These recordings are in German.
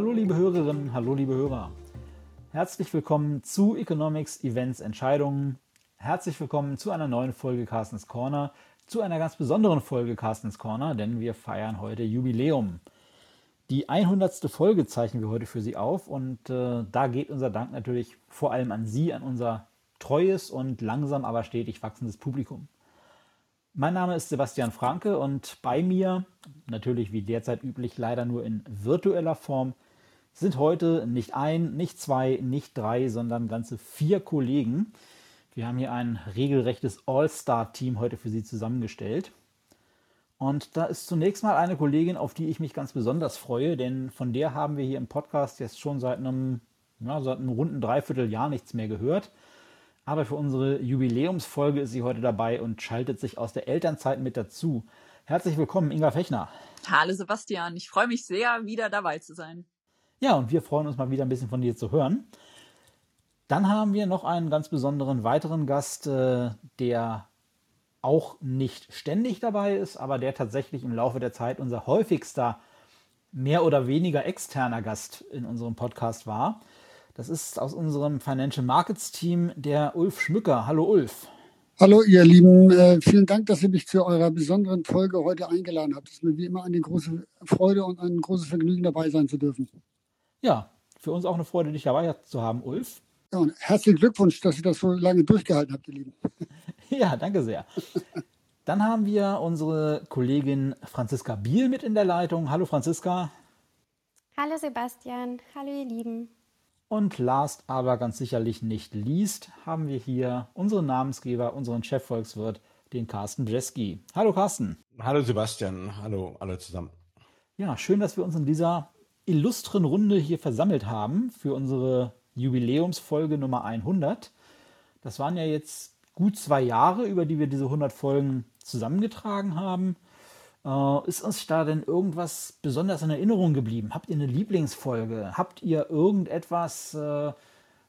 Hallo liebe Hörerinnen, hallo liebe Hörer. Herzlich willkommen zu Economics, Events, Entscheidungen. Herzlich willkommen zu einer neuen Folge Carstens Corner, zu einer ganz besonderen Folge Carstens Corner, denn wir feiern heute Jubiläum. Die 100. Folge zeichnen wir heute für Sie auf und äh, da geht unser Dank natürlich vor allem an Sie, an unser treues und langsam aber stetig wachsendes Publikum. Mein Name ist Sebastian Franke und bei mir, natürlich wie derzeit üblich, leider nur in virtueller Form, sind heute nicht ein, nicht zwei, nicht drei, sondern ganze vier Kollegen. Wir haben hier ein regelrechtes All-Star-Team heute für Sie zusammengestellt. Und da ist zunächst mal eine Kollegin, auf die ich mich ganz besonders freue, denn von der haben wir hier im Podcast jetzt schon seit einem, ja, seit einem runden Dreivierteljahr nichts mehr gehört. Aber für unsere Jubiläumsfolge ist sie heute dabei und schaltet sich aus der Elternzeit mit dazu. Herzlich willkommen, Inga Fechner. Hallo Sebastian, ich freue mich sehr, wieder dabei zu sein. Ja, und wir freuen uns mal wieder ein bisschen von dir zu hören. Dann haben wir noch einen ganz besonderen weiteren Gast, äh, der auch nicht ständig dabei ist, aber der tatsächlich im Laufe der Zeit unser häufigster, mehr oder weniger externer Gast in unserem Podcast war. Das ist aus unserem Financial Markets Team der Ulf Schmücker. Hallo Ulf. Hallo ihr Lieben, äh, vielen Dank, dass ihr mich zu eurer besonderen Folge heute eingeladen habt. Es ist mir wie immer eine große Freude und ein großes Vergnügen dabei sein zu dürfen. Ja, für uns auch eine Freude, dich dabei zu haben, Ulf. Ja, und herzlichen Glückwunsch, dass ihr das so lange durchgehalten habt, ihr Lieben. Ja, danke sehr. Dann haben wir unsere Kollegin Franziska Biel mit in der Leitung. Hallo Franziska. Hallo Sebastian, hallo ihr Lieben. Und last aber ganz sicherlich nicht least haben wir hier unseren Namensgeber, unseren Chefvolkswirt, den Carsten Jeski. Hallo Carsten. Hallo Sebastian, hallo alle zusammen. Ja, schön, dass wir uns in dieser illustren Runde hier versammelt haben für unsere Jubiläumsfolge Nummer 100. Das waren ja jetzt gut zwei Jahre, über die wir diese 100 Folgen zusammengetragen haben. Äh, ist uns da denn irgendwas besonders in Erinnerung geblieben? Habt ihr eine Lieblingsfolge? Habt ihr irgendetwas, äh,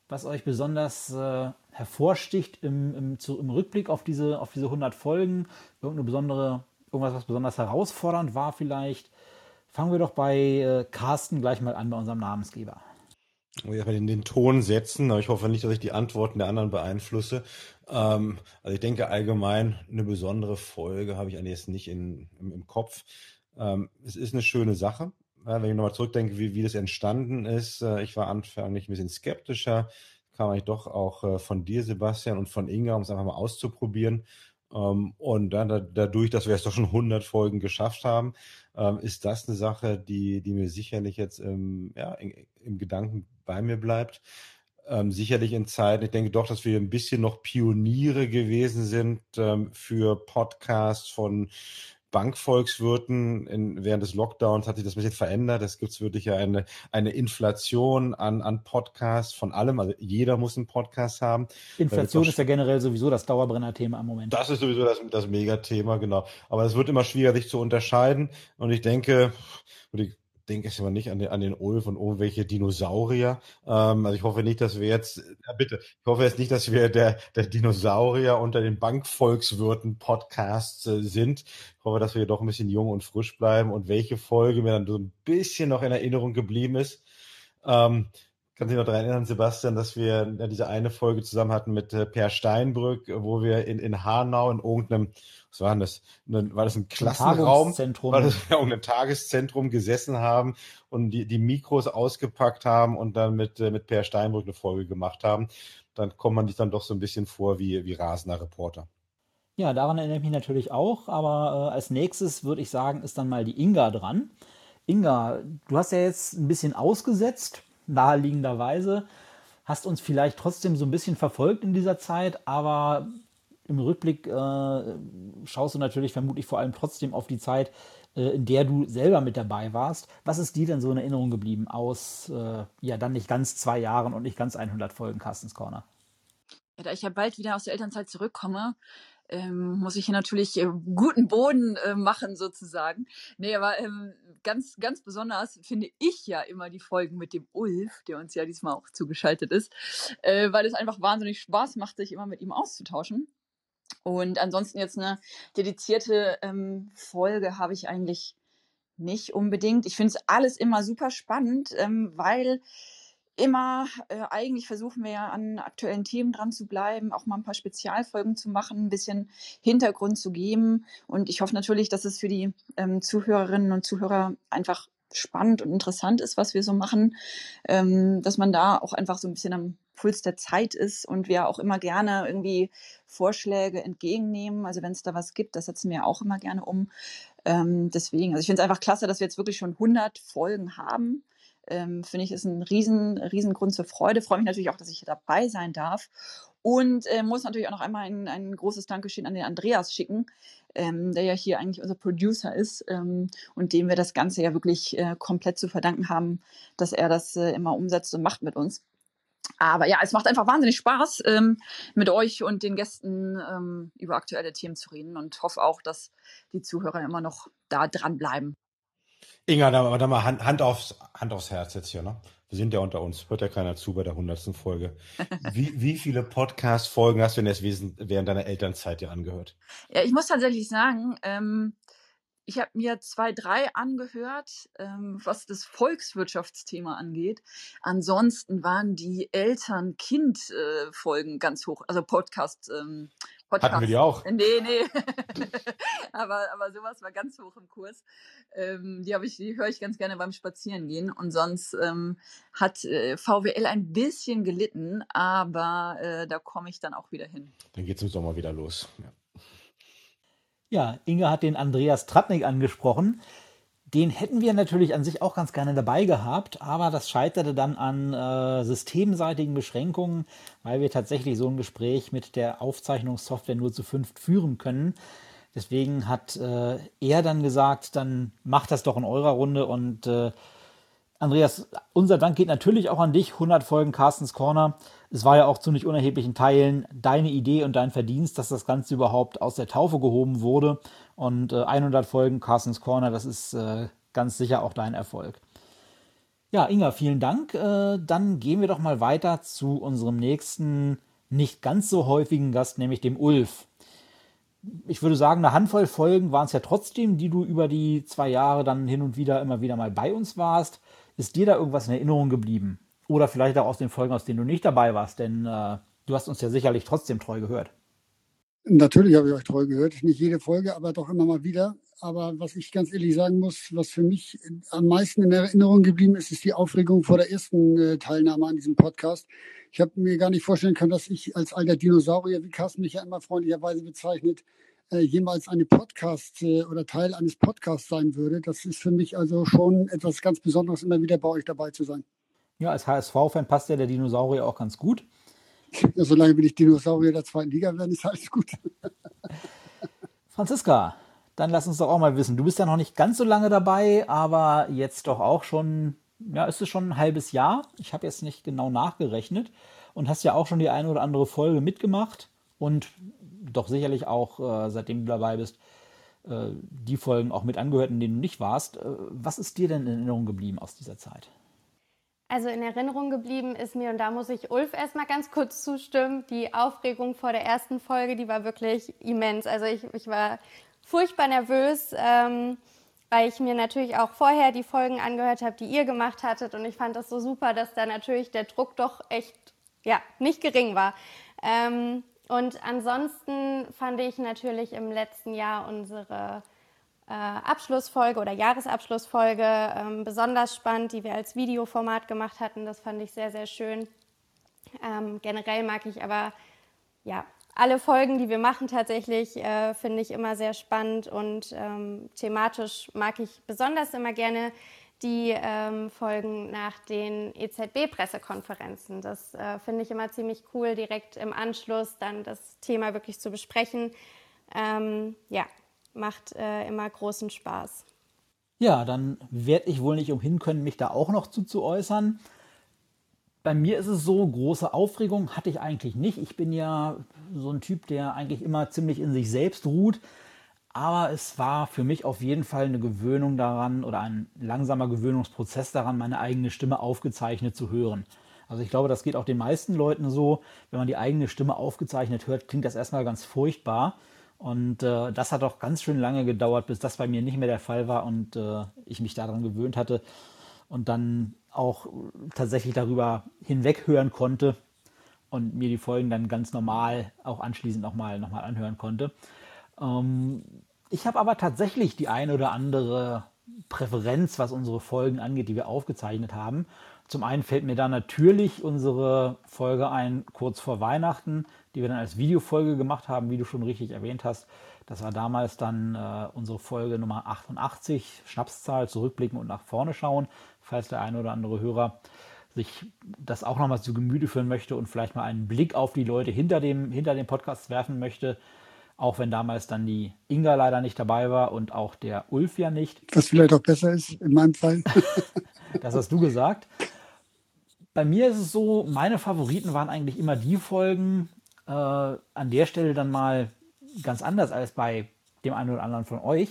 was euch besonders äh, hervorsticht im, im, zu, im, Rückblick auf diese, auf diese 100 Folgen? Irgendeine besondere, irgendwas, was besonders herausfordernd war vielleicht? Fangen wir doch bei äh, Carsten gleich mal an, bei unserem Namensgeber. Oh ja, den, den Ton setzen, aber ich hoffe nicht, dass ich die Antworten der anderen beeinflusse. Ähm, also ich denke allgemein, eine besondere Folge habe ich eigentlich jetzt nicht in, im, im Kopf. Ähm, es ist eine schöne Sache. Ja, wenn ich nochmal zurückdenke, wie, wie das entstanden ist, äh, ich war anfänglich ein bisschen skeptischer, kam eigentlich doch auch äh, von dir, Sebastian, und von Inga, um es einfach mal auszuprobieren. Ähm, und dann da, dadurch, dass wir es doch schon 100 Folgen geschafft haben, ähm, ist das eine Sache, die, die mir sicherlich jetzt im, ja, im Gedanken bei mir bleibt. Ähm, sicherlich in Zeiten, ich denke doch, dass wir ein bisschen noch Pioniere gewesen sind für Podcasts von Bankvolkswirten in, während des Lockdowns hat sich das ein bisschen verändert. Es gibt wirklich ja eine, eine Inflation an, an Podcasts von allem. Also jeder muss einen Podcast haben. Inflation ist ja generell sowieso das Dauerbrenner-Thema im Moment. Das ist sowieso das, das Megathema, genau. Aber es wird immer schwieriger, sich zu unterscheiden. Und ich denke, ich denke jetzt aber nicht an den, an den Ulf und irgendwelche Dinosaurier. Ähm, also ich hoffe nicht, dass wir jetzt, ja bitte, ich hoffe jetzt nicht, dass wir der, der Dinosaurier unter den Bankvolkswirten Podcasts äh, sind. Ich hoffe, dass wir doch ein bisschen jung und frisch bleiben und welche Folge mir dann so ein bisschen noch in Erinnerung geblieben ist. Ähm, kann sich noch daran erinnern, Sebastian, dass wir ja, diese eine Folge zusammen hatten mit äh, Per Steinbrück, wo wir in, in Hanau in irgendeinem was war denn das? War das ein Klassenraum? War das ja, ein Tageszentrum gesessen haben und die, die Mikros ausgepackt haben und dann mit, äh, mit Per Steinbrück eine Folge gemacht haben. Dann kommt man sich dann doch so ein bisschen vor wie, wie rasender Reporter. Ja, daran erinnere ich mich natürlich auch, aber äh, als nächstes würde ich sagen, ist dann mal die Inga dran. Inga, du hast ja jetzt ein bisschen ausgesetzt, naheliegenderweise, hast uns vielleicht trotzdem so ein bisschen verfolgt in dieser Zeit, aber im Rückblick äh, schaust du natürlich vermutlich vor allem trotzdem auf die Zeit, äh, in der du selber mit dabei warst. Was ist dir denn so in Erinnerung geblieben aus, äh, ja, dann nicht ganz zwei Jahren und nicht ganz 100 Folgen Carstens Corner? Ja, da ich ja bald wieder aus der Elternzeit zurückkomme, ähm, muss ich hier natürlich äh, guten Boden äh, machen sozusagen. Nee, aber ähm, ganz, ganz besonders finde ich ja immer die Folgen mit dem Ulf, der uns ja diesmal auch zugeschaltet ist, äh, weil es einfach wahnsinnig Spaß macht, sich immer mit ihm auszutauschen. Und ansonsten jetzt eine dedizierte ähm, Folge habe ich eigentlich nicht unbedingt. Ich finde es alles immer super spannend, ähm, weil immer, äh, eigentlich versuchen wir ja an aktuellen Themen dran zu bleiben, auch mal ein paar Spezialfolgen zu machen, ein bisschen Hintergrund zu geben. Und ich hoffe natürlich, dass es für die ähm, Zuhörerinnen und Zuhörer einfach spannend und interessant ist, was wir so machen, ähm, dass man da auch einfach so ein bisschen am Puls der Zeit ist und wir auch immer gerne irgendwie Vorschläge entgegennehmen. Also wenn es da was gibt, das setzen wir auch immer gerne um. Ähm, deswegen, also ich finde es einfach klasse, dass wir jetzt wirklich schon 100 Folgen haben ähm, finde ich, ist ein riesen, riesen Grund zur Freude. Freue mich natürlich auch, dass ich dabei sein darf. Und äh, muss natürlich auch noch einmal ein, ein großes Dankeschön an den Andreas schicken, ähm, der ja hier eigentlich unser Producer ist ähm, und dem wir das Ganze ja wirklich äh, komplett zu verdanken haben, dass er das äh, immer umsetzt und macht mit uns. Aber ja, es macht einfach wahnsinnig Spaß, ähm, mit euch und den Gästen ähm, über aktuelle Themen zu reden und hoffe auch, dass die Zuhörer immer noch da dranbleiben. Inga, da, da mal Hand, Hand, aufs, Hand aufs Herz jetzt hier, ne? Wir sind ja unter uns, hört ja keiner zu bei der hundertsten Folge. Wie, wie viele Podcast-Folgen hast du denn jetzt während deiner Elternzeit dir angehört? Ja, ich muss tatsächlich sagen, ähm, ich habe mir zwei, drei angehört, ähm, was das Volkswirtschaftsthema angeht. Ansonsten waren die Eltern-Kind-Folgen äh, ganz hoch, also Podcast, ähm, Podcast. Hatten wir die auch? Nee, nee. aber, aber sowas war ganz hoch im Kurs. Ähm, die ich, die höre ich ganz gerne beim Spazierengehen. Und sonst ähm, hat äh, VWL ein bisschen gelitten, aber äh, da komme ich dann auch wieder hin. Dann geht es im Sommer wieder los. Ja. Ja, Inge hat den Andreas Tratnik angesprochen. Den hätten wir natürlich an sich auch ganz gerne dabei gehabt, aber das scheiterte dann an äh, systemseitigen Beschränkungen, weil wir tatsächlich so ein Gespräch mit der Aufzeichnungssoftware nur zu fünft führen können. Deswegen hat äh, er dann gesagt, dann macht das doch in eurer Runde und äh, Andreas, unser Dank geht natürlich auch an dich. 100 Folgen Carstens Corner. Es war ja auch zu nicht unerheblichen Teilen deine Idee und dein Verdienst, dass das Ganze überhaupt aus der Taufe gehoben wurde. Und äh, 100 Folgen Carstens Corner, das ist äh, ganz sicher auch dein Erfolg. Ja, Inga, vielen Dank. Äh, dann gehen wir doch mal weiter zu unserem nächsten, nicht ganz so häufigen Gast, nämlich dem Ulf. Ich würde sagen, eine Handvoll Folgen waren es ja trotzdem, die du über die zwei Jahre dann hin und wieder immer wieder mal bei uns warst. Ist dir da irgendwas in Erinnerung geblieben? Oder vielleicht auch aus den Folgen, aus denen du nicht dabei warst, denn äh, du hast uns ja sicherlich trotzdem treu gehört. Natürlich habe ich euch treu gehört. Nicht jede Folge, aber doch immer mal wieder. Aber was ich ganz ehrlich sagen muss, was für mich am meisten in Erinnerung geblieben ist, ist die Aufregung vor der ersten äh, Teilnahme an diesem Podcast. Ich habe mir gar nicht vorstellen können, dass ich als alter Dinosaurier, wie Carsten mich ja immer freundlicherweise bezeichnet, äh, jemals eine Podcast äh, oder Teil eines Podcasts sein würde. Das ist für mich also schon etwas ganz Besonderes, immer wieder bei euch dabei zu sein. Ja, als HSV-Fan passt ja der Dinosaurier auch ganz gut. Ja, solange wir nicht Dinosaurier der zweiten Liga werden, ist alles gut. Franziska, dann lass uns doch auch mal wissen. Du bist ja noch nicht ganz so lange dabei, aber jetzt doch auch schon, ja, ist es schon ein halbes Jahr. Ich habe jetzt nicht genau nachgerechnet und hast ja auch schon die eine oder andere Folge mitgemacht und doch sicherlich auch, äh, seitdem du dabei bist, äh, die Folgen auch mit angehört, in denen du nicht warst. Äh, was ist dir denn in Erinnerung geblieben aus dieser Zeit? Also in Erinnerung geblieben ist mir, und da muss ich Ulf erstmal ganz kurz zustimmen, die Aufregung vor der ersten Folge, die war wirklich immens. Also ich, ich war furchtbar nervös, ähm, weil ich mir natürlich auch vorher die Folgen angehört habe, die ihr gemacht hattet. Und ich fand das so super, dass da natürlich der Druck doch echt ja, nicht gering war. Ähm, und ansonsten fand ich natürlich im letzten Jahr unsere Abschlussfolge oder Jahresabschlussfolge ähm, besonders spannend, die wir als Videoformat gemacht hatten. Das fand ich sehr, sehr schön. Ähm, generell mag ich aber ja alle Folgen, die wir machen, tatsächlich äh, finde ich immer sehr spannend und ähm, thematisch mag ich besonders immer gerne die ähm, Folgen nach den EZB-Pressekonferenzen. Das äh, finde ich immer ziemlich cool, direkt im Anschluss dann das Thema wirklich zu besprechen. Ähm, ja, macht äh, immer großen Spaß. Ja, dann werde ich wohl nicht umhin können, mich da auch noch zu, zu äußern. Bei mir ist es so, große Aufregung hatte ich eigentlich nicht. Ich bin ja so ein Typ, der eigentlich immer ziemlich in sich selbst ruht. Aber es war für mich auf jeden Fall eine Gewöhnung daran oder ein langsamer Gewöhnungsprozess daran, meine eigene Stimme aufgezeichnet zu hören. Also ich glaube, das geht auch den meisten Leuten so. Wenn man die eigene Stimme aufgezeichnet hört, klingt das erstmal ganz furchtbar. Und äh, das hat auch ganz schön lange gedauert, bis das bei mir nicht mehr der Fall war und äh, ich mich daran gewöhnt hatte und dann auch tatsächlich darüber hinweg hören konnte und mir die Folgen dann ganz normal auch anschließend nochmal noch mal anhören konnte. Ähm, ich habe aber tatsächlich die eine oder andere Präferenz, was unsere Folgen angeht, die wir aufgezeichnet haben. Zum einen fällt mir da natürlich unsere Folge ein, kurz vor Weihnachten, die wir dann als Videofolge gemacht haben, wie du schon richtig erwähnt hast. Das war damals dann äh, unsere Folge Nummer 88, Schnapszahl, zurückblicken und nach vorne schauen, falls der eine oder andere Hörer sich das auch nochmal zu Gemüte führen möchte und vielleicht mal einen Blick auf die Leute hinter dem, hinter dem Podcast werfen möchte. Auch wenn damals dann die Inga leider nicht dabei war und auch der Ulf ja nicht. Was vielleicht auch besser ist in meinem Fall. das hast du gesagt. Bei mir ist es so, meine Favoriten waren eigentlich immer die Folgen, äh, an der Stelle dann mal ganz anders als bei dem einen oder anderen von euch,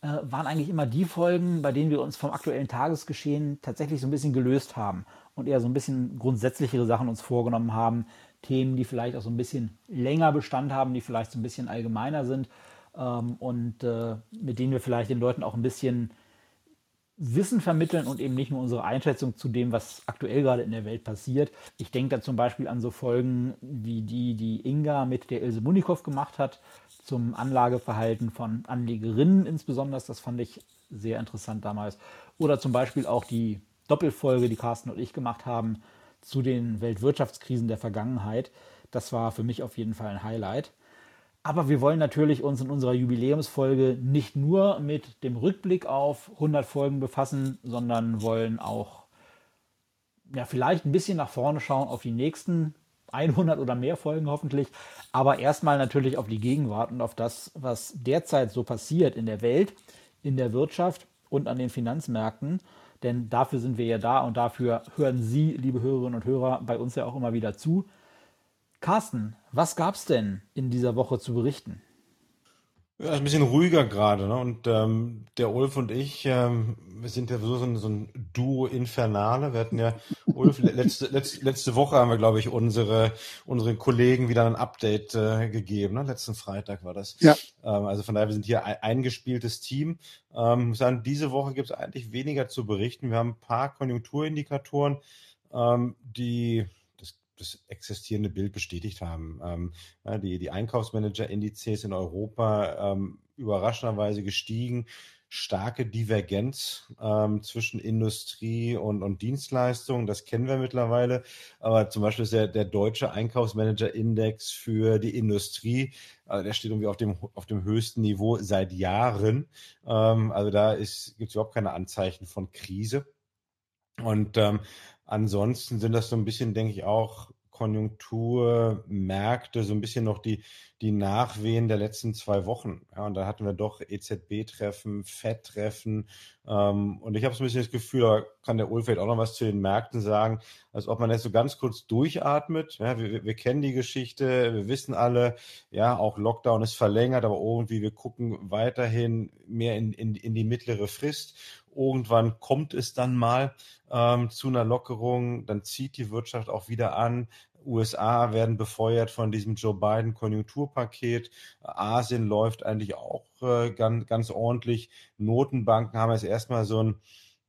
äh, waren eigentlich immer die Folgen, bei denen wir uns vom aktuellen Tagesgeschehen tatsächlich so ein bisschen gelöst haben und eher so ein bisschen grundsätzlichere Sachen uns vorgenommen haben. Themen, die vielleicht auch so ein bisschen länger Bestand haben, die vielleicht so ein bisschen allgemeiner sind ähm, und äh, mit denen wir vielleicht den Leuten auch ein bisschen Wissen vermitteln und eben nicht nur unsere Einschätzung zu dem, was aktuell gerade in der Welt passiert. Ich denke da zum Beispiel an so Folgen wie die, die Inga mit der Ilse Munikow gemacht hat, zum Anlageverhalten von Anlegerinnen insbesondere. Das fand ich sehr interessant damals. Oder zum Beispiel auch die Doppelfolge, die Carsten und ich gemacht haben, zu den Weltwirtschaftskrisen der Vergangenheit. Das war für mich auf jeden Fall ein Highlight. Aber wir wollen natürlich uns in unserer Jubiläumsfolge nicht nur mit dem Rückblick auf 100 Folgen befassen, sondern wollen auch ja, vielleicht ein bisschen nach vorne schauen auf die nächsten 100 oder mehr Folgen hoffentlich, aber erstmal natürlich auf die Gegenwart und auf das, was derzeit so passiert in der Welt, in der Wirtschaft und an den Finanzmärkten. Denn dafür sind wir ja da und dafür hören Sie, liebe Hörerinnen und Hörer, bei uns ja auch immer wieder zu. Carsten, was gab es denn in dieser Woche zu berichten? Ja, ein bisschen ruhiger gerade. Ne? Und ähm, der Ulf und ich, ähm, wir sind ja so, so, ein, so ein Duo Infernale. Wir hatten ja, Ulf, letzte, letzte, letzte Woche haben wir, glaube ich, unsere, unseren Kollegen wieder ein Update äh, gegeben. Ne? Letzten Freitag war das. Ja. Ähm, also von daher, wir sind hier ein eingespieltes Team. Ähm, muss sagen, diese Woche gibt es eigentlich weniger zu berichten. Wir haben ein paar Konjunkturindikatoren, ähm, die das existierende Bild bestätigt haben. Ähm, ja, die, die Einkaufsmanager-Indizes in Europa ähm, überraschenderweise gestiegen. Starke Divergenz ähm, zwischen Industrie und, und Dienstleistungen, das kennen wir mittlerweile. Aber zum Beispiel ist der, der deutsche Einkaufsmanager-Index für die Industrie, also der steht irgendwie auf dem, auf dem höchsten Niveau seit Jahren. Ähm, also da gibt es überhaupt keine Anzeichen von Krise. Und ähm, ansonsten sind das so ein bisschen, denke ich, auch Konjunkturmärkte, so ein bisschen noch die, die Nachwehen der letzten zwei Wochen. Ja, und da hatten wir doch EZB-Treffen, FED-Treffen. Ähm, und ich habe so ein bisschen das Gefühl, da kann der Ulf auch noch was zu den Märkten sagen, als ob man jetzt so ganz kurz durchatmet. Ja, wir, wir kennen die Geschichte, wir wissen alle, ja, auch Lockdown ist verlängert, aber irgendwie wir gucken weiterhin mehr in, in, in die mittlere Frist. Irgendwann kommt es dann mal ähm, zu einer Lockerung, dann zieht die Wirtschaft auch wieder an. USA werden befeuert von diesem Joe Biden Konjunkturpaket. Asien läuft eigentlich auch äh, ganz, ganz ordentlich. Notenbanken haben jetzt erstmal so ein,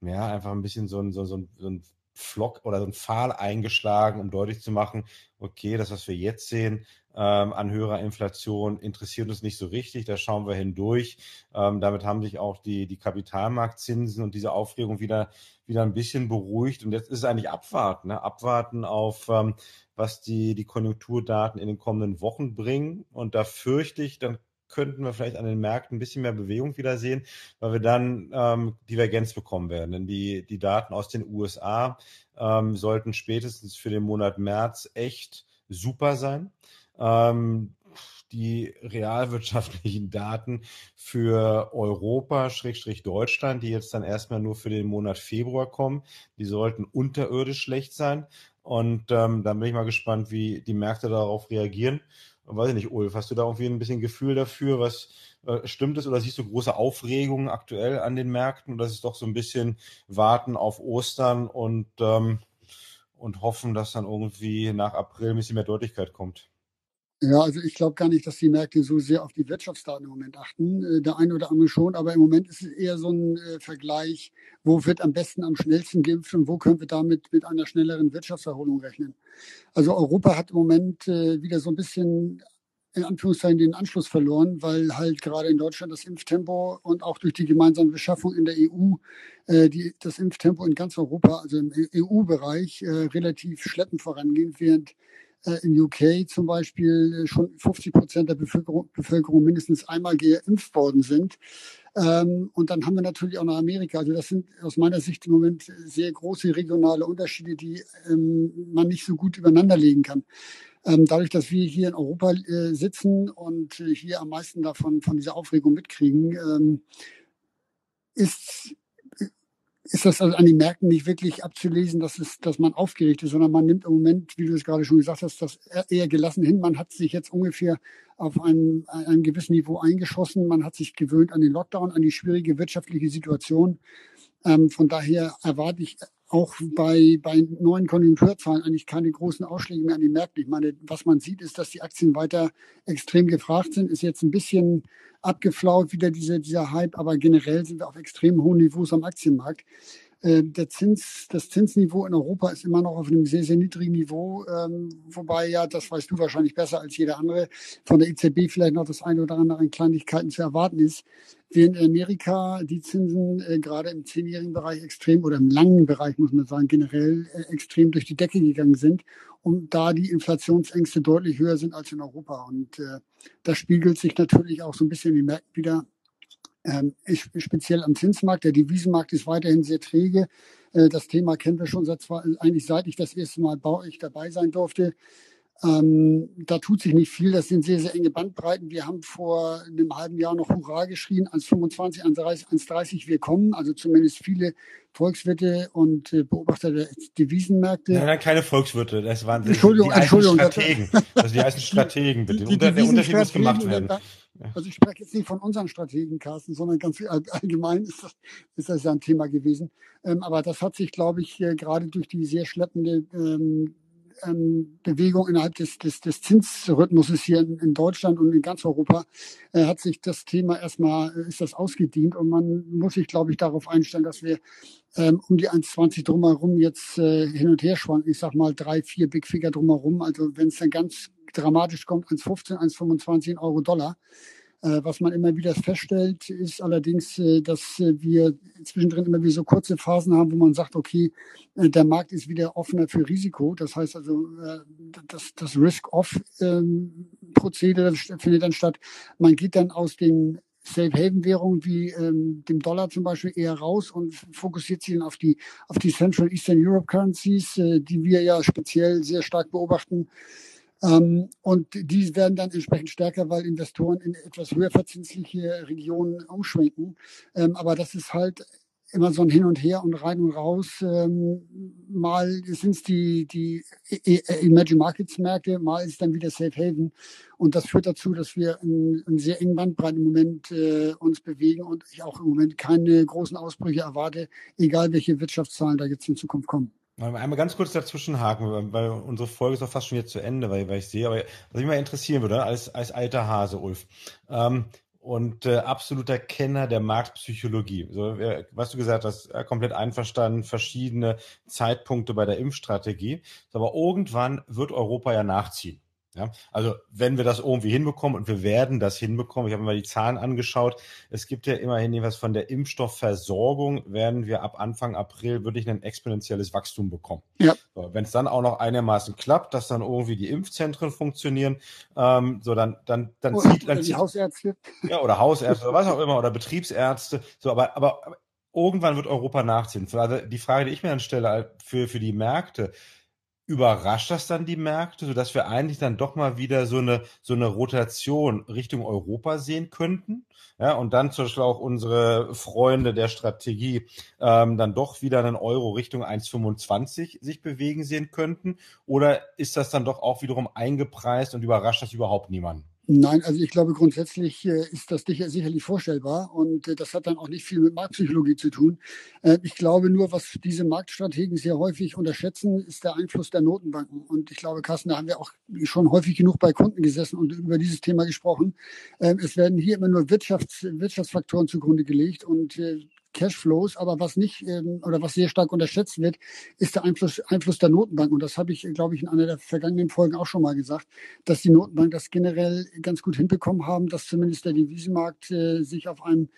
ja, einfach ein bisschen so ein, so, so, ein, so ein Flock oder so ein Pfahl eingeschlagen, um deutlich zu machen, okay, das, was wir jetzt sehen ähm, an höherer Inflation, interessiert uns nicht so richtig, da schauen wir hindurch. Ähm, damit haben sich auch die, die Kapitalmarktzinsen und diese Aufregung wieder, wieder ein bisschen beruhigt. Und jetzt ist es eigentlich abwarten, ne? abwarten auf, ähm, was die, die Konjunkturdaten in den kommenden Wochen bringen. Und da fürchte ich, dann könnten wir vielleicht an den Märkten ein bisschen mehr Bewegung wieder sehen, weil wir dann ähm, Divergenz bekommen werden. Denn die, die Daten aus den USA ähm, sollten spätestens für den Monat März echt super sein. Ähm, die realwirtschaftlichen Daten für Europa, Schrägstrich Deutschland, die jetzt dann erstmal nur für den Monat Februar kommen, die sollten unterirdisch schlecht sein. Und ähm, dann bin ich mal gespannt, wie die Märkte darauf reagieren weiß ich nicht, Ulf, hast du da irgendwie ein bisschen Gefühl dafür, was äh, stimmt es oder siehst du große Aufregungen aktuell an den Märkten oder ist es doch so ein bisschen warten auf Ostern und, ähm, und hoffen, dass dann irgendwie nach April ein bisschen mehr Deutlichkeit kommt? Ja, also ich glaube gar nicht, dass die Märkte so sehr auf die Wirtschaftsdaten im Moment achten. Äh, der eine oder andere schon, aber im Moment ist es eher so ein äh, Vergleich, wo wird am besten, am schnellsten geimpft und wo können wir damit mit einer schnelleren Wirtschaftserholung rechnen. Also Europa hat im Moment äh, wieder so ein bisschen in Anführungszeichen den Anschluss verloren, weil halt gerade in Deutschland das Impftempo und auch durch die gemeinsame Beschaffung in der EU äh, die, das Impftempo in ganz Europa, also im EU-Bereich, äh, relativ schleppend vorangeht, während äh, in UK zum Beispiel äh, schon 50 Prozent der Bevölkerung, Bevölkerung mindestens einmal geimpft worden sind. Ähm, und dann haben wir natürlich auch noch Amerika. Also das sind aus meiner Sicht im Moment sehr große regionale Unterschiede, die ähm, man nicht so gut übereinander legen kann. Ähm, dadurch, dass wir hier in Europa äh, sitzen und äh, hier am meisten davon von dieser Aufregung mitkriegen, ähm, ist ist das also an den Märkten nicht wirklich abzulesen, dass, es, dass man aufgeregt ist, sondern man nimmt im Moment, wie du es gerade schon gesagt hast, das eher gelassen hin. Man hat sich jetzt ungefähr auf ein, ein gewissen Niveau eingeschossen. Man hat sich gewöhnt an den Lockdown, an die schwierige wirtschaftliche Situation. Ähm, von daher erwarte ich auch bei, bei neuen Konjunkturzahlen eigentlich keine großen Ausschläge mehr an den Märkten. Ich meine, was man sieht, ist, dass die Aktien weiter extrem gefragt sind. Ist jetzt ein bisschen abgeflaut wieder diese, dieser Hype, aber generell sind wir auf extrem hohen Niveaus am Aktienmarkt. Äh, der Zins, das Zinsniveau in Europa ist immer noch auf einem sehr, sehr niedrigen Niveau, ähm, wobei ja, das weißt du wahrscheinlich besser als jeder andere, von der EZB vielleicht noch das eine oder andere an Kleinigkeiten zu erwarten ist. Während in Amerika die Zinsen äh, gerade im zehnjährigen Bereich extrem oder im langen Bereich, muss man sagen, generell äh, extrem durch die Decke gegangen sind und da die Inflationsängste deutlich höher sind als in Europa. Und äh, das spiegelt sich natürlich auch so ein bisschen in den wieder ähm, speziell am Zinsmarkt. Der Devisenmarkt ist weiterhin sehr träge. Äh, das Thema kennen wir schon seit eigentlich seit ich das erste Mal bei euch dabei sein durfte. Ähm, da tut sich nicht viel. Das sind sehr, sehr enge Bandbreiten. Wir haben vor einem halben Jahr noch Hurra geschrien, 1,25, 1,30 wir kommen. Also zumindest viele Volkswirte und äh, Beobachter der Devisenmärkte. Nein, nein, keine Volkswirte. Das waren Entschuldigung, die Entschuldigung, Strategen. Also die heißen Strategen, bitte. Die, die der Unterschied muss gemacht werden. Also ich spreche jetzt nicht von unseren Strategen, Carsten, sondern ganz allgemein ist das, ist das ja ein Thema gewesen. Ähm, aber das hat sich, glaube ich, äh, gerade durch die sehr schleppende ähm, ähm, Bewegung innerhalb des, des, des Zinsrhythmuses hier in, in, Deutschland und in ganz Europa äh, hat sich das Thema erstmal, äh, ist das ausgedient und man muss sich, glaube ich, darauf einstellen, dass wir ähm, um die 1,20 drumherum jetzt äh, hin und her schwanken. Ich sag mal drei, vier Big Figure drumherum. Also wenn es dann ganz dramatisch kommt, 1,15, 1,25 Euro Dollar. Äh, was man immer wieder feststellt, ist allerdings, äh, dass äh, wir zwischendrin immer wieder so kurze Phasen haben, wo man sagt, okay, der Markt ist wieder offener für Risiko. Das heißt also, das, das Risk-Off-Prozedere ähm, findet dann statt. Man geht dann aus den Safe-Haven-Währungen wie ähm, dem Dollar zum Beispiel eher raus und fokussiert sich dann auf die, auf die Central Eastern Europe Currencies, die wir ja speziell sehr stark beobachten. Ähm, und die werden dann entsprechend stärker, weil Investoren in etwas höher verzinsliche Regionen umschwenken. Ähm, aber das ist halt immer so ein Hin und Her und rein und raus. Ähm, mal sind es die, die Emerging Markets Märkte, mal ist dann wieder Safe Haven. Und das führt dazu, dass wir in, in sehr engen Bandbreiten im Moment äh, uns bewegen und ich auch im Moment keine großen Ausbrüche erwarte, egal welche Wirtschaftszahlen da jetzt in Zukunft kommen. Einmal ganz kurz dazwischen haken, weil unsere Folge ist auch fast schon jetzt zu Ende, weil, weil ich sehe, aber was mich mal interessieren würde, als, als alter Hase, Ulf, ähm, und äh, absoluter Kenner der Marktpsychologie. So, was du gesagt hast, komplett einverstanden, verschiedene Zeitpunkte bei der Impfstrategie. Aber irgendwann wird Europa ja nachziehen. Ja, also wenn wir das irgendwie hinbekommen und wir werden das hinbekommen, ich habe mir mal die Zahlen angeschaut, es gibt ja immerhin etwas von der Impfstoffversorgung, werden wir ab Anfang April wirklich ein exponentielles Wachstum bekommen. Ja. So, wenn es dann auch noch einigermaßen klappt, dass dann irgendwie die Impfzentren funktionieren, ähm, so dann dann dann oder, zieht dann die Hausärzte. Ja, oder Hausärzte oder was auch immer oder Betriebsärzte. So, aber aber irgendwann wird Europa nachziehen. Also die Frage, die ich mir dann stelle für für die Märkte Überrascht das dann die Märkte, sodass wir eigentlich dann doch mal wieder so eine, so eine Rotation Richtung Europa sehen könnten? Ja, und dann zum Beispiel auch unsere Freunde der Strategie ähm, dann doch wieder einen Euro Richtung 1,25 sich bewegen sehen könnten? Oder ist das dann doch auch wiederum eingepreist und überrascht das überhaupt niemanden? Nein, also ich glaube grundsätzlich äh, ist das sicherlich vorstellbar und äh, das hat dann auch nicht viel mit Marktpsychologie zu tun. Äh, ich glaube nur, was diese Marktstrategen sehr häufig unterschätzen, ist der Einfluss der Notenbanken. Und ich glaube, Carsten, da haben wir auch schon häufig genug bei Kunden gesessen und über dieses Thema gesprochen. Es werden hier immer nur Wirtschafts Wirtschaftsfaktoren zugrunde gelegt und Cashflows, aber was nicht ähm, oder was sehr stark unterschätzt wird, ist der Einfluss, Einfluss der Notenbank. Und das habe ich, glaube ich, in einer der vergangenen Folgen auch schon mal gesagt, dass die Notenbank das generell ganz gut hinbekommen haben, dass zumindest der Devisenmarkt äh, sich auf einem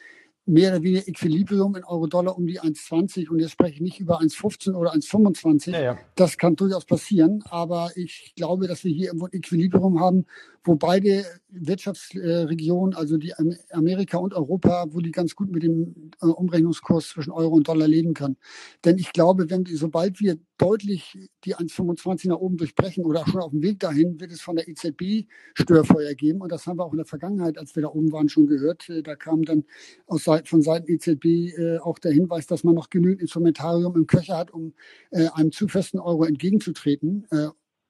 mehr oder weniger Equilibrium in Euro-Dollar um die 1,20 und jetzt spreche ich nicht über 1,15 oder 1,25. Ja, ja. Das kann durchaus passieren, aber ich glaube, dass wir hier irgendwo ein Equilibrium haben, wo beide Wirtschaftsregionen, also die Amerika und Europa, wo die ganz gut mit dem äh, Umrechnungskurs zwischen Euro und Dollar leben kann. Denn ich glaube, wenn, sobald wir deutlich die 1,25 nach oben durchbrechen oder schon auf dem Weg dahin, wird es von der EZB Störfeuer geben. Und das haben wir auch in der Vergangenheit, als wir da oben waren, schon gehört. Äh, da kam dann aus Seiten, von Seiten EZB äh, auch der Hinweis, dass man noch genügend Instrumentarium im Köcher hat, um einem zu festen Euro entgegenzutreten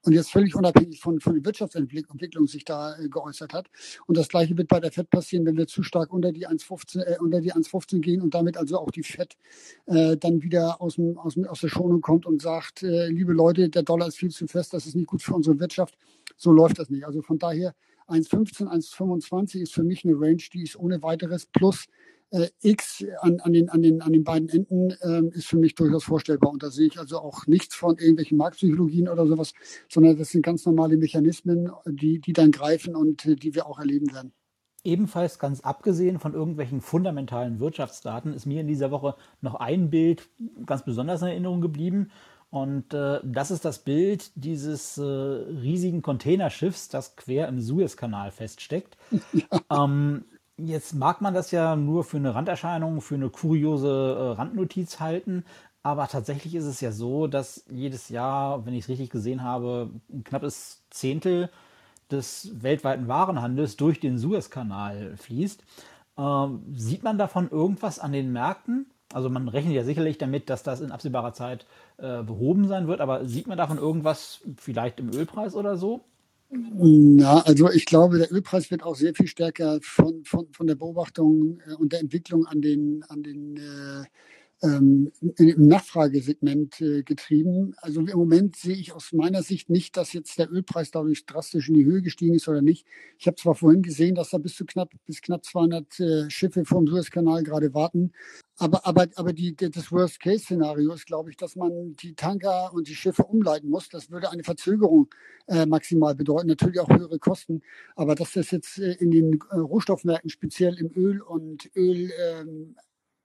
und jetzt völlig unabhängig von, von der Wirtschaftsentwicklung sich da äh, geäußert hat. Und das Gleiche wird bei der FED passieren, wenn wir zu stark unter die 1,15 äh, unter die 1,15 gehen und damit also auch die FED äh, dann wieder aus, dem, aus, aus der Schonung kommt und sagt, äh, liebe Leute, der Dollar ist viel zu fest, das ist nicht gut für unsere Wirtschaft. So läuft das nicht. Also von daher 1,15, 1,25 ist für mich eine Range, die ist ohne weiteres plus äh, X an, an, den, an, den, an den beiden Enden äh, ist für mich durchaus vorstellbar. Und da sehe ich also auch nichts von irgendwelchen Marktpsychologien oder sowas, sondern das sind ganz normale Mechanismen, die, die dann greifen und äh, die wir auch erleben werden. Ebenfalls ganz abgesehen von irgendwelchen fundamentalen Wirtschaftsdaten ist mir in dieser Woche noch ein Bild ganz besonders in Erinnerung geblieben. Und äh, das ist das Bild dieses äh, riesigen Containerschiffs, das quer im Suezkanal feststeckt. Ja. Ähm, Jetzt mag man das ja nur für eine Randerscheinung, für eine kuriose äh, Randnotiz halten, aber tatsächlich ist es ja so, dass jedes Jahr, wenn ich es richtig gesehen habe, ein knappes Zehntel des weltweiten Warenhandels durch den Suezkanal fließt. Ähm, sieht man davon irgendwas an den Märkten? Also man rechnet ja sicherlich damit, dass das in absehbarer Zeit äh, behoben sein wird, aber sieht man davon irgendwas vielleicht im Ölpreis oder so? Ja, also ich glaube, der Ölpreis wird auch sehr viel stärker von, von, von der Beobachtung äh, und der Entwicklung an den, an den äh, ähm, im Nachfragesegment äh, getrieben. Also im Moment sehe ich aus meiner Sicht nicht, dass jetzt der Ölpreis dadurch drastisch in die Höhe gestiegen ist oder nicht. Ich habe zwar vorhin gesehen, dass da bis zu knapp bis knapp 200 äh, Schiffe vom Suezkanal gerade warten, aber aber aber die, das Worst-Case-Szenario ist, glaube ich, dass man die Tanker und die Schiffe umleiten muss. Das würde eine Verzögerung äh, maximal bedeuten, natürlich auch höhere Kosten. Aber dass das jetzt äh, in den äh, Rohstoffmärkten speziell im Öl und Öl ähm,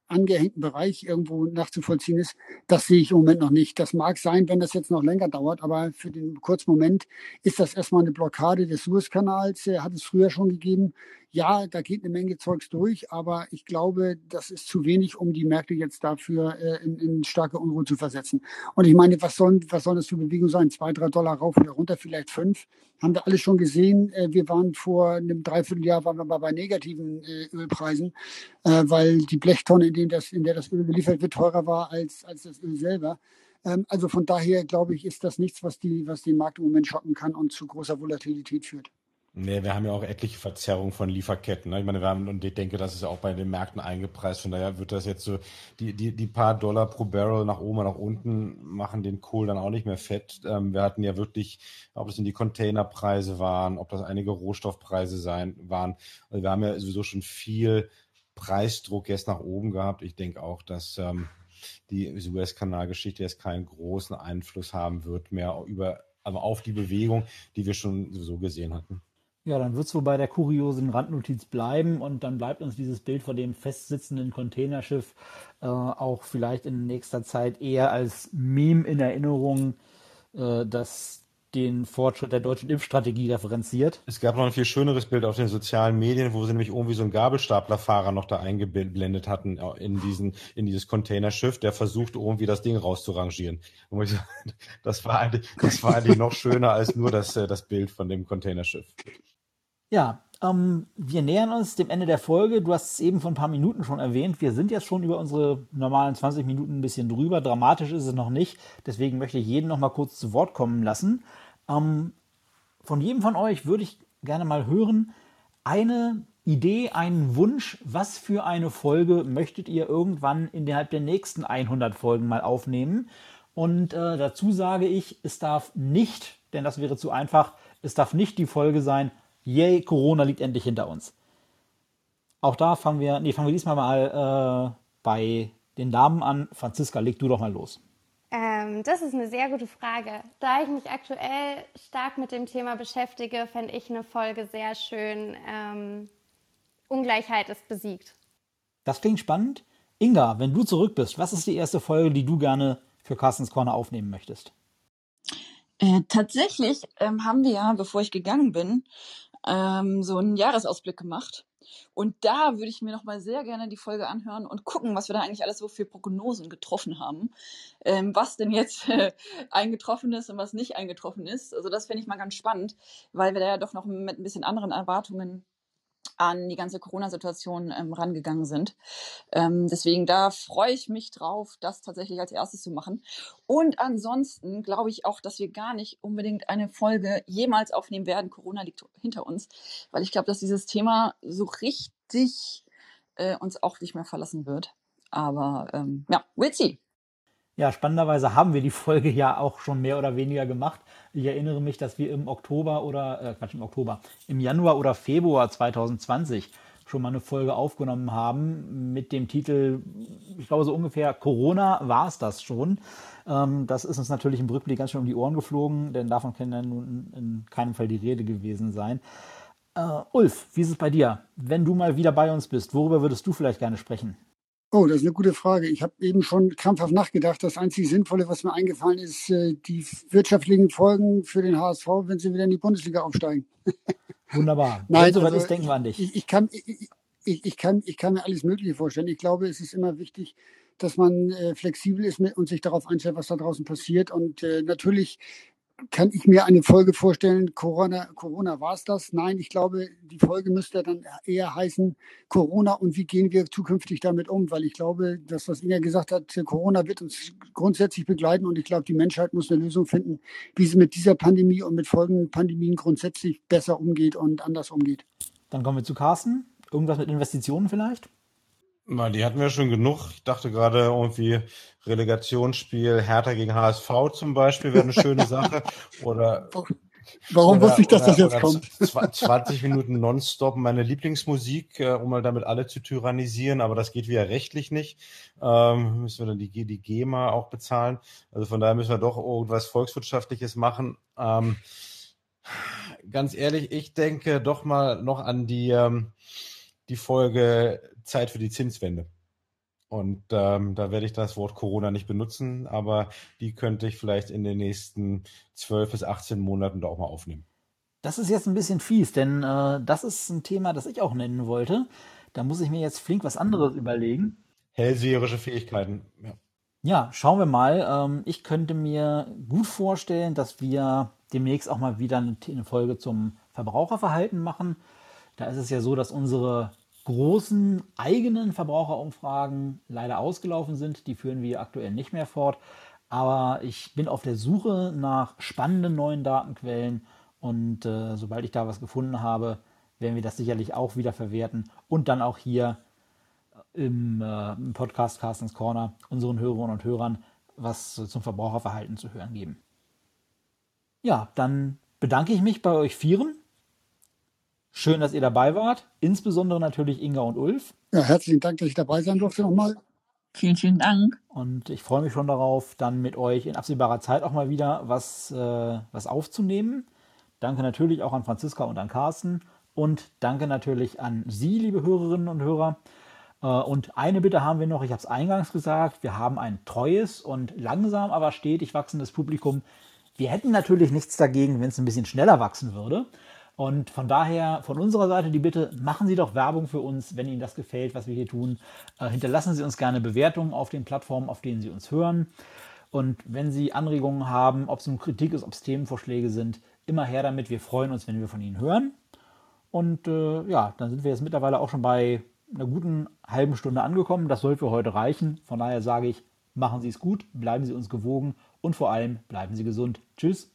angehängten Bereich irgendwo nachzuvollziehen ist, das sehe ich im Moment noch nicht. Das mag sein, wenn das jetzt noch länger dauert, aber für den kurzen Moment ist das erstmal eine Blockade des Suezkanals, hat es früher schon gegeben ja, da geht eine Menge Zeugs durch, aber ich glaube, das ist zu wenig, um die Märkte jetzt dafür äh, in, in, starke Unruhe zu versetzen. Und ich meine, was sollen, was sollen das für Bewegungen sein? Zwei, drei Dollar rauf oder runter, vielleicht fünf. Haben wir alles schon gesehen. Äh, wir waren vor einem Dreivierteljahr waren wir mal bei negativen äh, Ölpreisen, äh, weil die Blechtonne, in, dem das, in der das Öl geliefert wird, teurer war als, als das Öl selber. Ähm, also von daher glaube ich, ist das nichts, was die, was den Markt im Moment schocken kann und zu großer Volatilität führt. Nee, wir haben ja auch etliche Verzerrungen von Lieferketten. Ne? Ich meine, wir haben, und ich denke, das ist ja auch bei den Märkten eingepreist. Von daher wird das jetzt so, die, die, die paar Dollar pro Barrel nach oben und nach unten machen den Kohl dann auch nicht mehr fett. Ähm, wir hatten ja wirklich, ob es in die Containerpreise waren, ob das einige Rohstoffpreise sein, waren. Also wir haben ja sowieso schon viel Preisdruck jetzt nach oben gehabt. Ich denke auch, dass ähm, die US-Kanalgeschichte jetzt keinen großen Einfluss haben wird mehr über, aber auf die Bewegung, die wir schon sowieso gesehen hatten. Ja, dann wird es wohl bei der kuriosen Randnotiz bleiben und dann bleibt uns dieses Bild von dem festsitzenden Containerschiff äh, auch vielleicht in nächster Zeit eher als Meme in Erinnerung, äh, das den Fortschritt der deutschen Impfstrategie referenziert. Es gab noch ein viel schöneres Bild auf den sozialen Medien, wo sie nämlich irgendwie so einen Gabelstaplerfahrer noch da eingeblendet hatten äh, in diesen, in dieses Containerschiff, der versucht irgendwie das Ding rauszurangieren. Das war eigentlich, das war eigentlich noch schöner als nur das, äh, das Bild von dem Containerschiff. Ja, ähm, wir nähern uns dem Ende der Folge. Du hast es eben vor ein paar Minuten schon erwähnt. Wir sind jetzt schon über unsere normalen 20 Minuten ein bisschen drüber. Dramatisch ist es noch nicht. Deswegen möchte ich jeden noch mal kurz zu Wort kommen lassen. Ähm, von jedem von euch würde ich gerne mal hören, eine Idee, einen Wunsch, was für eine Folge möchtet ihr irgendwann innerhalb der nächsten 100 Folgen mal aufnehmen? Und äh, dazu sage ich, es darf nicht, denn das wäre zu einfach, es darf nicht die Folge sein, yay, Corona liegt endlich hinter uns. Auch da fangen wir, nee, fangen wir diesmal mal äh, bei den Damen an. Franziska, leg du doch mal los. Ähm, das ist eine sehr gute Frage. Da ich mich aktuell stark mit dem Thema beschäftige, fände ich eine Folge sehr schön. Ähm, Ungleichheit ist besiegt. Das klingt spannend. Inga, wenn du zurück bist, was ist die erste Folge, die du gerne für Carstens Corner aufnehmen möchtest? Äh, tatsächlich ähm, haben wir ja, bevor ich gegangen bin, ähm, so einen Jahresausblick gemacht. Und da würde ich mir noch mal sehr gerne die Folge anhören und gucken, was wir da eigentlich alles so für Prognosen getroffen haben. Ähm, was denn jetzt äh, eingetroffen ist und was nicht eingetroffen ist. Also das fände ich mal ganz spannend, weil wir da ja doch noch mit ein bisschen anderen Erwartungen an die ganze Corona-Situation ähm, rangegangen sind. Ähm, deswegen da freue ich mich drauf, das tatsächlich als erstes zu machen. Und ansonsten glaube ich auch, dass wir gar nicht unbedingt eine Folge jemals aufnehmen werden. Corona liegt hinter uns, weil ich glaube, dass dieses Thema so richtig äh, uns auch nicht mehr verlassen wird. Aber ähm, ja, we'll see. Ja, spannenderweise haben wir die Folge ja auch schon mehr oder weniger gemacht. Ich erinnere mich, dass wir im Oktober oder, äh, Quatsch, im Oktober, im Januar oder Februar 2020 schon mal eine Folge aufgenommen haben mit dem Titel, ich glaube so ungefähr Corona war es das schon. Ähm, das ist uns natürlich im Rückblick ganz schön um die Ohren geflogen, denn davon kann ja nun in keinem Fall die Rede gewesen sein. Äh, Ulf, wie ist es bei dir? Wenn du mal wieder bei uns bist, worüber würdest du vielleicht gerne sprechen? Oh, das ist eine gute Frage. Ich habe eben schon krampfhaft nachgedacht. Das einzig Sinnvolle, was mir eingefallen ist, äh, die wirtschaftlichen Folgen für den HSV, wenn sie wieder in die Bundesliga aufsteigen. Wunderbar. Nein, wenn soweit also ist, denken wir an dich. Ich, ich, kann, ich, ich, kann, ich kann mir alles Mögliche vorstellen. Ich glaube, es ist immer wichtig, dass man äh, flexibel ist und sich darauf einstellt, was da draußen passiert. Und äh, natürlich kann ich mir eine Folge vorstellen, Corona, Corona war es das? Nein, ich glaube, die Folge müsste dann eher heißen, Corona und wie gehen wir zukünftig damit um? Weil ich glaube, das, was Inga gesagt hat, Corona wird uns grundsätzlich begleiten und ich glaube, die Menschheit muss eine Lösung finden, wie sie mit dieser Pandemie und mit folgenden Pandemien grundsätzlich besser umgeht und anders umgeht. Dann kommen wir zu Carsten. Irgendwas mit Investitionen vielleicht? Na, die hatten wir schon genug. Ich dachte gerade irgendwie Relegationsspiel Hertha gegen HSV zum Beispiel wäre eine schöne Sache. Oder Warum oder, wusste ich, dass oder, das jetzt kommt? 20 Minuten nonstop meine Lieblingsmusik, äh, um mal damit alle zu tyrannisieren, aber das geht wieder rechtlich nicht. Ähm, müssen wir dann die, die GEMA auch bezahlen. Also von daher müssen wir doch irgendwas Volkswirtschaftliches machen. Ähm, ganz ehrlich, ich denke doch mal noch an die, ähm, die Folge Zeit für die Zinswende. Und ähm, da werde ich das Wort Corona nicht benutzen, aber die könnte ich vielleicht in den nächsten 12 bis 18 Monaten da auch mal aufnehmen. Das ist jetzt ein bisschen fies, denn äh, das ist ein Thema, das ich auch nennen wollte. Da muss ich mir jetzt flink was anderes überlegen. Hellseherische Fähigkeiten, ja. Ja, schauen wir mal. Ähm, ich könnte mir gut vorstellen, dass wir demnächst auch mal wieder eine, eine Folge zum Verbraucherverhalten machen. Da ist es ja so, dass unsere großen eigenen Verbraucherumfragen leider ausgelaufen sind. Die führen wir aktuell nicht mehr fort. Aber ich bin auf der Suche nach spannenden neuen Datenquellen und äh, sobald ich da was gefunden habe, werden wir das sicherlich auch wieder verwerten und dann auch hier im, äh, im Podcast Carstens Corner unseren Hörerinnen und Hörern was zum Verbraucherverhalten zu hören geben. Ja, dann bedanke ich mich bei euch Vieren Schön, dass ihr dabei wart. Insbesondere natürlich Inga und Ulf. Ja, herzlichen Dank, dass ich dabei sein durfte nochmal. Vielen, vielen Dank. Und ich freue mich schon darauf, dann mit euch in absehbarer Zeit auch mal wieder was, äh, was aufzunehmen. Danke natürlich auch an Franziska und an Carsten. Und danke natürlich an Sie, liebe Hörerinnen und Hörer. Äh, und eine Bitte haben wir noch, ich habe es eingangs gesagt, wir haben ein treues und langsam, aber stetig wachsendes Publikum. Wir hätten natürlich nichts dagegen, wenn es ein bisschen schneller wachsen würde. Und von daher von unserer Seite die Bitte, machen Sie doch Werbung für uns, wenn Ihnen das gefällt, was wir hier tun. Äh, hinterlassen Sie uns gerne Bewertungen auf den Plattformen, auf denen Sie uns hören. Und wenn Sie Anregungen haben, ob es nun Kritik ist, ob es Themenvorschläge sind, immer her damit. Wir freuen uns, wenn wir von Ihnen hören. Und äh, ja, dann sind wir jetzt mittlerweile auch schon bei einer guten halben Stunde angekommen. Das soll für heute reichen. Von daher sage ich, machen Sie es gut, bleiben Sie uns gewogen und vor allem bleiben Sie gesund. Tschüss.